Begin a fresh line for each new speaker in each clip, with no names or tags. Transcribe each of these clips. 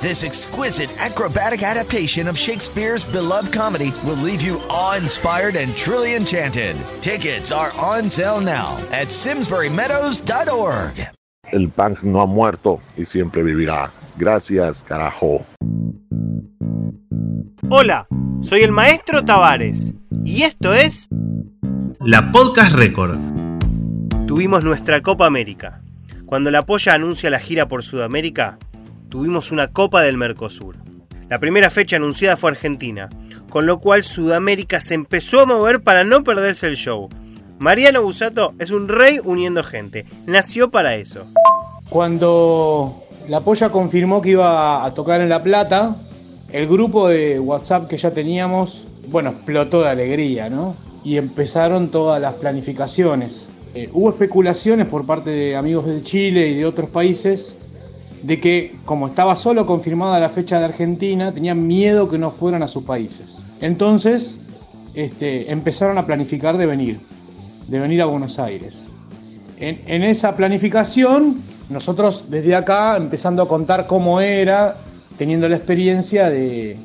This exquisite acrobatic adaptation of Shakespeare's beloved comedy will leave you awe-inspired and truly enchanted. Tickets are on sale now at simsburymeadows.org.
El punk no ha muerto y siempre vivirá. Gracias, carajo.
Hola, soy el maestro Tavares y esto es la Podcast Record. Tuvimos nuestra Copa América. Cuando la Polla anuncia la gira por Sudamérica, tuvimos una Copa del Mercosur. La primera fecha anunciada fue Argentina, con lo cual Sudamérica se empezó a mover para no perderse el show. Mariano Busato es un rey uniendo gente, nació para eso.
Cuando la polla confirmó que iba a tocar en La Plata, el grupo de WhatsApp que ya teníamos, bueno, explotó de alegría, ¿no? Y empezaron todas las planificaciones. Eh, hubo especulaciones por parte de amigos de Chile y de otros países de que como estaba solo confirmada la fecha de Argentina, tenían miedo que no fueran a sus países. Entonces, este, empezaron a planificar de venir, de venir a Buenos Aires. En, en, esa planificación, nosotros desde acá, empezando a contar cómo era, teniendo la experiencia de,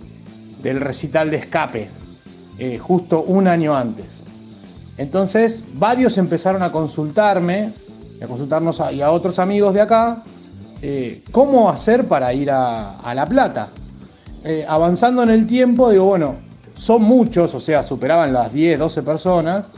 del recital de escape, eh, justo un año antes. Entonces, varios empezaron a consultarme, a consultarnos y a otros amigos de acá, eh, cómo hacer para ir a, a La Plata. Eh, avanzando en el tiempo, digo, bueno, son muchos, o sea, superaban las 10, 12 personas.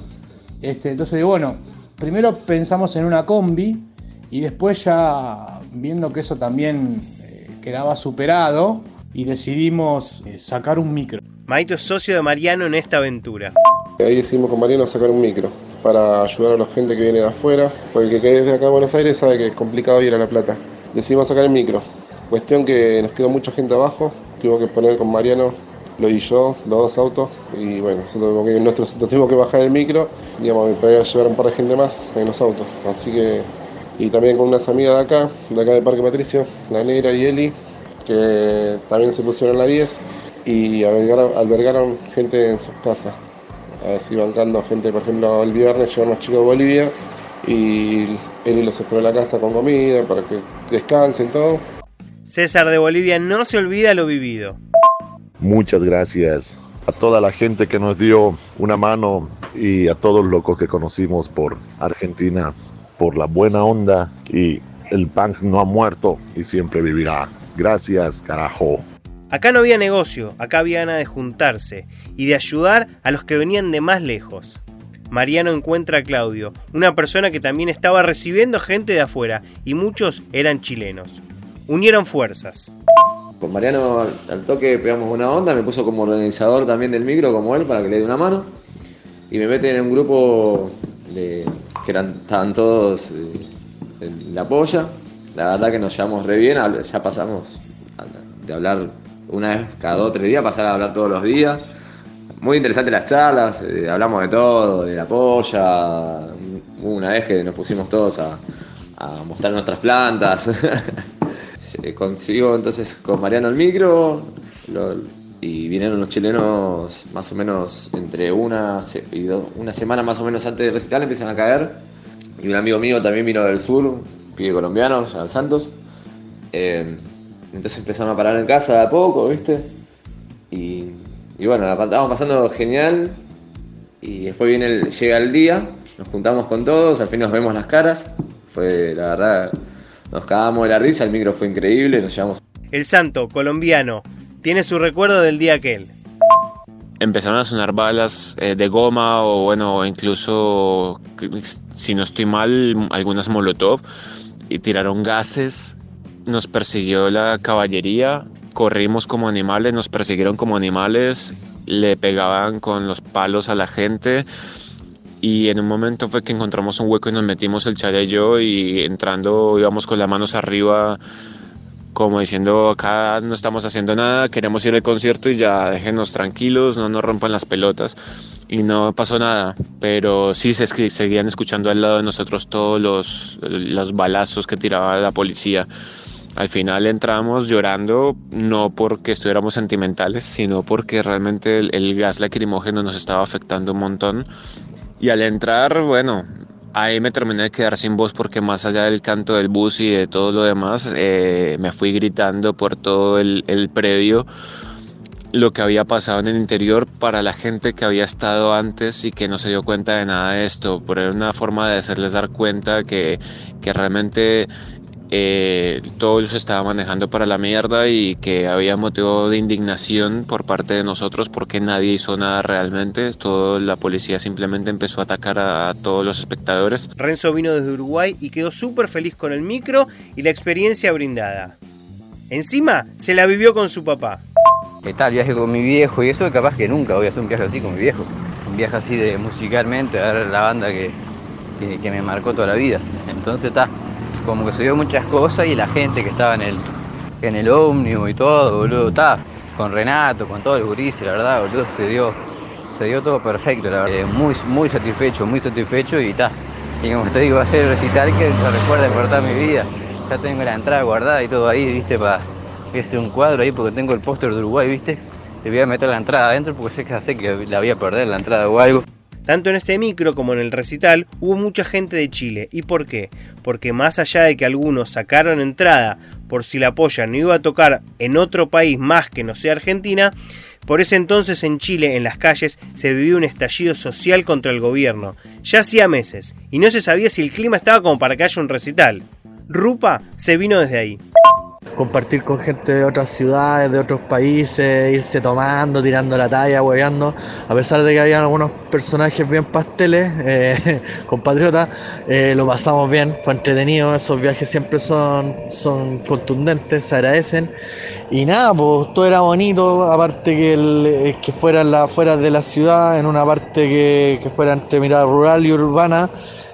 Este, entonces digo, bueno, primero pensamos en una combi y después ya viendo que eso también eh, quedaba superado y decidimos eh, sacar un micro.
Maito es socio de Mariano en esta aventura.
Ahí decidimos con Mariano sacar un micro para ayudar a la gente que viene de afuera, porque el que desde acá a Buenos Aires sabe que es complicado ir a La Plata decidimos sacar el micro. Cuestión que nos quedó mucha gente abajo, tuvimos que poner con Mariano, lo y yo, los dos autos, y bueno, nosotros, nosotros, tuvimos que bajar el micro, digamos, para llevar un par de gente más en los autos. Así que, y también con unas amigas de acá, de acá de Parque Patricio, la Negra y Eli, que también se pusieron a la 10 y albergaron, gente en sus casas. Así bancando gente, por ejemplo, el viernes llegaron los chicos de Bolivia y él los esperó en la casa con comida para que descansen todo.
César de Bolivia no se olvida lo vivido.
Muchas gracias a toda la gente que nos dio una mano y a todos los locos que conocimos por Argentina, por la buena onda y el punk no ha muerto y siempre vivirá. Gracias, carajo.
Acá no había negocio, acá había ganas de juntarse y de ayudar a los que venían de más lejos. Mariano encuentra a Claudio, una persona que también estaba recibiendo gente de afuera y muchos eran chilenos. Unieron fuerzas.
Con Mariano al toque pegamos una onda, me puso como organizador también del micro como él para que le dé una mano y me mete en un grupo de, que estaban todos eh, en la polla. La verdad que nos llevamos re bien, ya pasamos de hablar una vez cada dos o tres días, pasar a hablar todos los días muy interesantes las charlas, eh, hablamos de todo, de la polla. Una vez que nos pusimos todos a, mostrar nuestras plantas. Consigo entonces con Mariano el micro y vinieron los chilenos más o menos entre una, y una semana más o menos antes del recital empiezan a caer. Y un amigo mío también vino del sur, pibe colombiano, al Santos. Eh, entonces empezaron a parar en casa de a poco, ¿viste? Y bueno, la estábamos pasando genial. Y después viene el, llega el día, nos juntamos con todos, al fin nos vemos las caras. Fue, la verdad, nos cagamos de la risa, el micro fue increíble, nos llevamos.
El santo colombiano tiene su recuerdo del día aquel.
Empezaron a sonar balas eh, de goma o bueno, incluso, si no estoy mal, algunas molotov y tiraron gases. Nos persiguió la caballería corrimos como animales, nos persiguieron como animales, le pegaban con los palos a la gente y en un momento fue que encontramos un hueco y nos metimos el chale y yo y entrando íbamos con las manos arriba como diciendo acá no estamos haciendo nada, queremos ir al concierto y ya déjenos tranquilos, no nos rompan las pelotas y no pasó nada, pero sí se seguían escuchando al lado de nosotros todos los, los balazos que tiraba la policía. Al final entramos llorando, no porque estuviéramos sentimentales, sino porque realmente el, gas lacrimógeno nos estaba afectando un montón. Y al entrar, bueno, ahí me terminé de quedar sin voz porque más allá del canto del bus y de todo lo demás, eh, me fui gritando por todo el, el, predio lo que había pasado en el interior para la gente que había estado antes y que no se dio cuenta de nada de esto, por una forma de hacerles dar cuenta que, que realmente eh, todo se estaba manejando para la mierda y que había motivo de indignación por parte de nosotros porque nadie hizo nada realmente. Todo la policía simplemente empezó a atacar a, todos los espectadores.
Renzo vino desde Uruguay y quedó súper feliz con el micro y la experiencia brindada. Encima se la vivió con su papá.
¿Qué tal? Viaje con mi viejo y eso capaz que nunca voy a hacer un viaje así con mi viejo. Un viaje así de musicalmente, a ver la banda que, que, que me marcó toda la vida. Entonces está como que se dio muchas cosas y la gente que estaba en el, en el ómnibus y todo, boludo, está con Renato, con todo el gurises, la verdad, boludo, se dio, se dio todo perfecto, la verdad. Muy, muy satisfecho, muy satisfecho y está. Y como te digo, va a ser recital que se recuerda toda mi vida. Ya tengo la entrada guardada y todo ahí, viste, para que sea un cuadro ahí porque tengo el póster de Uruguay, viste. Te voy a meter la entrada adentro porque sé que sé que la voy a perder la entrada o algo.
Tanto en este micro como en el recital hubo mucha gente de Chile. ¿Y por qué? Porque más allá de que algunos sacaron entrada por si la polla no iba a tocar en otro país más que no sea Argentina, por ese entonces en Chile, en las calles, se vivía un estallido social contra el gobierno. Ya hacía meses, y no se sabía si el clima estaba como para que haya un recital. Rupa se vino desde ahí
compartir con gente de otras ciudades, de otros países, irse tomando, tirando la talla, hueveando, a pesar de que había algunos personajes bien pasteles, eh, compatriotas, eh, lo pasamos bien, fue entretenido, esos viajes siempre son, son contundentes, se agradecen. Y nada, pues todo era bonito, aparte que, el, eh, que fuera la, fuera de la ciudad, en una parte que, que fuera entre mirada rural y urbana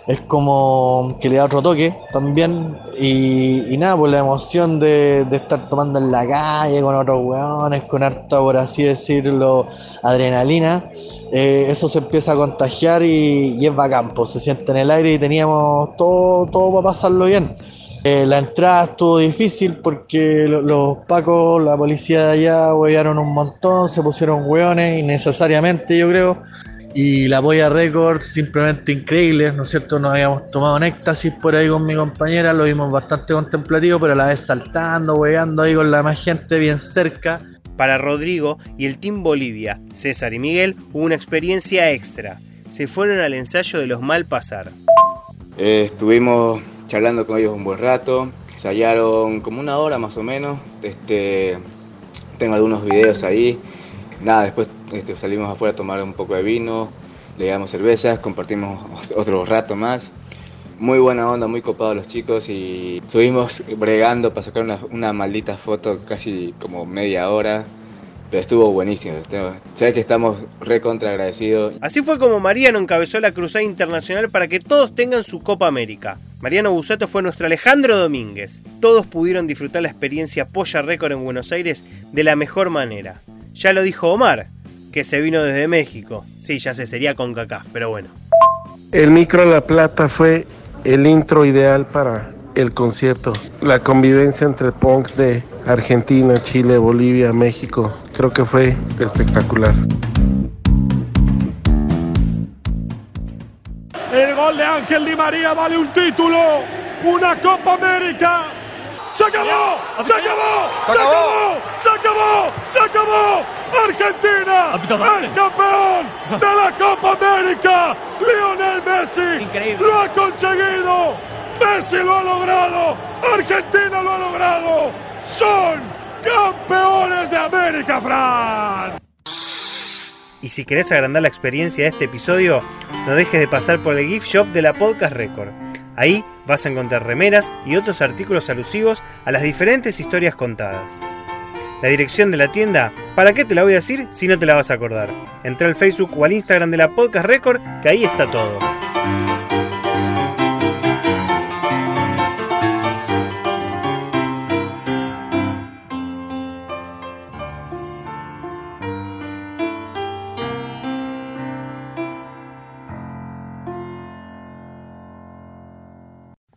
es como que le da otro toque también. Y, nada, pues la emoción de, estar tomando en la calle con otros weones, con harta, por así decirlo, adrenalina. Eh, eso se empieza a contagiar y, es bacán, pues se siente en el aire y teníamos todo, todo para pasarlo bien. Eh, la entrada estuvo difícil porque los pacos, la policía de allá, huevearon un montón, se pusieron hueones innecesariamente, yo creo y la Polla Records simplemente increíble, ¿no es cierto? Nos habíamos tomado un éxtasis por ahí con mi compañera, lo vimos bastante contemplativo, pero a la vez saltando, hueando ahí con la más gente bien cerca.
Para Rodrigo y el Team Bolivia, César y Miguel, hubo una experiencia extra. Se fueron al ensayo de los mal pasar.
Eh, estuvimos charlando con ellos un buen rato, ensayaron como una hora más o menos. Este, tengo algunos videos ahí. Nada, después este, salimos afuera a tomar un poco de vino, le damos cervezas, compartimos otro rato más. Muy buena onda, muy copados los chicos y estuvimos bregando para sacar una, una maldita foto casi como media hora pero estuvo buenísimo. Sabes que estamos recontra agradecidos.
Así fue como Mariano encabezó la cruzada internacional para que todos tengan su Copa América. Mariano Busato fue nuestro Alejandro Domínguez. Todos pudieron disfrutar la experiencia Polla Récord en Buenos Aires de la mejor manera. Ya lo dijo Omar, que se vino desde México. Sí, ya sé, sería con cacá, pero bueno.
El micro La Plata fue el intro ideal para el concierto. La convivencia entre punks de Argentina, Chile, Bolivia, México, creo que fue espectacular.
El gol de Ángel Di María vale un título, una Copa América. ¡Se acabó! ¡Se acabó! ¡Se acabó! ¡Se acabó! ¡Se acabó! ¡Argentina es campeón de la Copa América! ¡Lionel Messi lo ha conseguido! ¡Messi lo ha logrado! ¡Argentina lo ha logrado! ¡Son campeones de América, Fran!
Y si querés agrandar la experiencia de este episodio, no dejes de pasar por el gift shop de la Podcast Record Ahí vas a encontrar remeras y otros artículos alusivos a las diferentes historias contadas. La dirección de la tienda, ¿para qué te la voy a decir si no te la vas a acordar? Entra al Facebook o al Instagram de la Podcast Record, que ahí está todo.